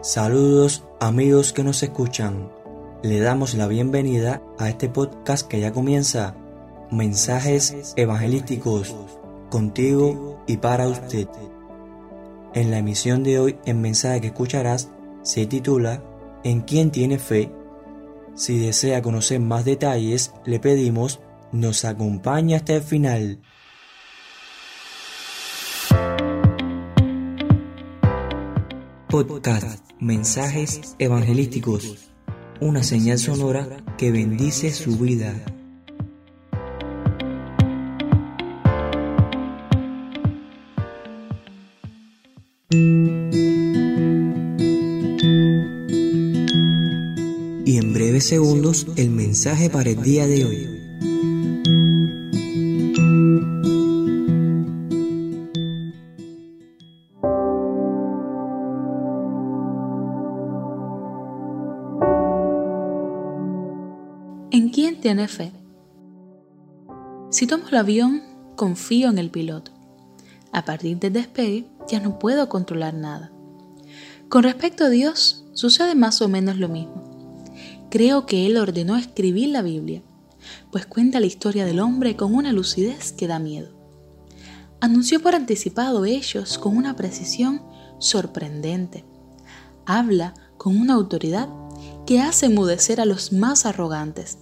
Saludos amigos que nos escuchan. Le damos la bienvenida a este podcast que ya comienza. Mensajes evangelísticos contigo y para usted. En la emisión de hoy, el mensaje que escucharás se titula ¿En quién tiene fe? Si desea conocer más detalles, le pedimos nos acompañe hasta el final. Podcast Mensajes Evangelísticos. Una señal sonora que bendice su vida. Y en breves segundos el mensaje para el día de hoy. Tiene fe? Si tomo el avión, confío en el piloto. A partir del despegue, ya no puedo controlar nada. Con respecto a Dios, sucede más o menos lo mismo. Creo que Él ordenó escribir la Biblia, pues cuenta la historia del hombre con una lucidez que da miedo. Anunció por anticipado hechos con una precisión sorprendente. Habla con una autoridad que hace enmudecer a los más arrogantes.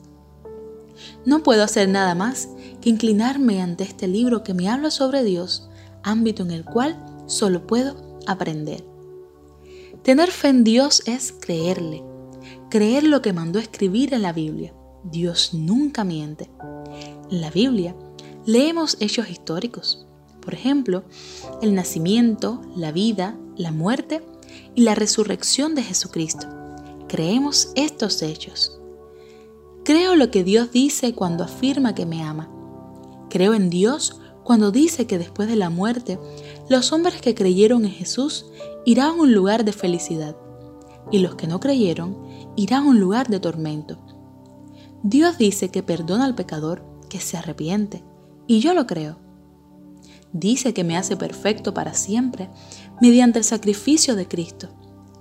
No puedo hacer nada más que inclinarme ante este libro que me habla sobre Dios, ámbito en el cual solo puedo aprender. Tener fe en Dios es creerle, creer lo que mandó escribir en la Biblia. Dios nunca miente. En la Biblia leemos hechos históricos, por ejemplo, el nacimiento, la vida, la muerte y la resurrección de Jesucristo creemos estos hechos. Lo que Dios dice cuando afirma que me ama. Creo en Dios cuando dice que después de la muerte, los hombres que creyeron en Jesús irán a un lugar de felicidad y los que no creyeron irán a un lugar de tormento. Dios dice que perdona al pecador que se arrepiente y yo lo creo. Dice que me hace perfecto para siempre mediante el sacrificio de Cristo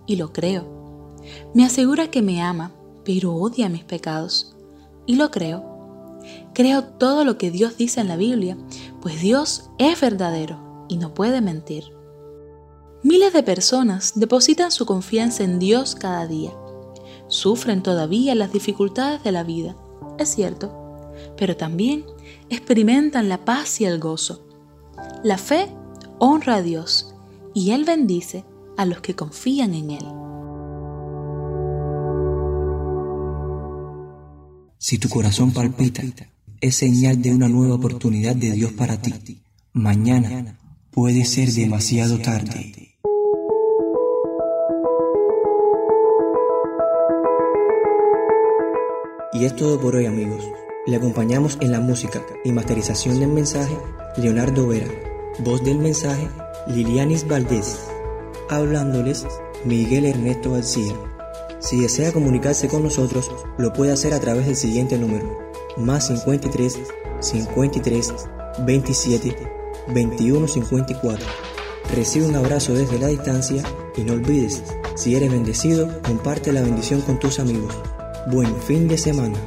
y lo creo. Me asegura que me ama, pero odia mis pecados. Y lo creo. Creo todo lo que Dios dice en la Biblia, pues Dios es verdadero y no puede mentir. Miles de personas depositan su confianza en Dios cada día. Sufren todavía las dificultades de la vida, es cierto, pero también experimentan la paz y el gozo. La fe honra a Dios y Él bendice a los que confían en Él. Si tu corazón palpita, es señal de una nueva oportunidad de Dios para ti. Mañana puede ser demasiado tarde. Y es todo por hoy amigos. Le acompañamos en la música y masterización del mensaje Leonardo Vera, voz del mensaje Lilianis Valdés, hablándoles Miguel Ernesto García. Si desea comunicarse con nosotros, lo puede hacer a través del siguiente número, más 53 53 27 21 54. Recibe un abrazo desde la distancia y no olvides, si eres bendecido, comparte la bendición con tus amigos. Buen fin de semana.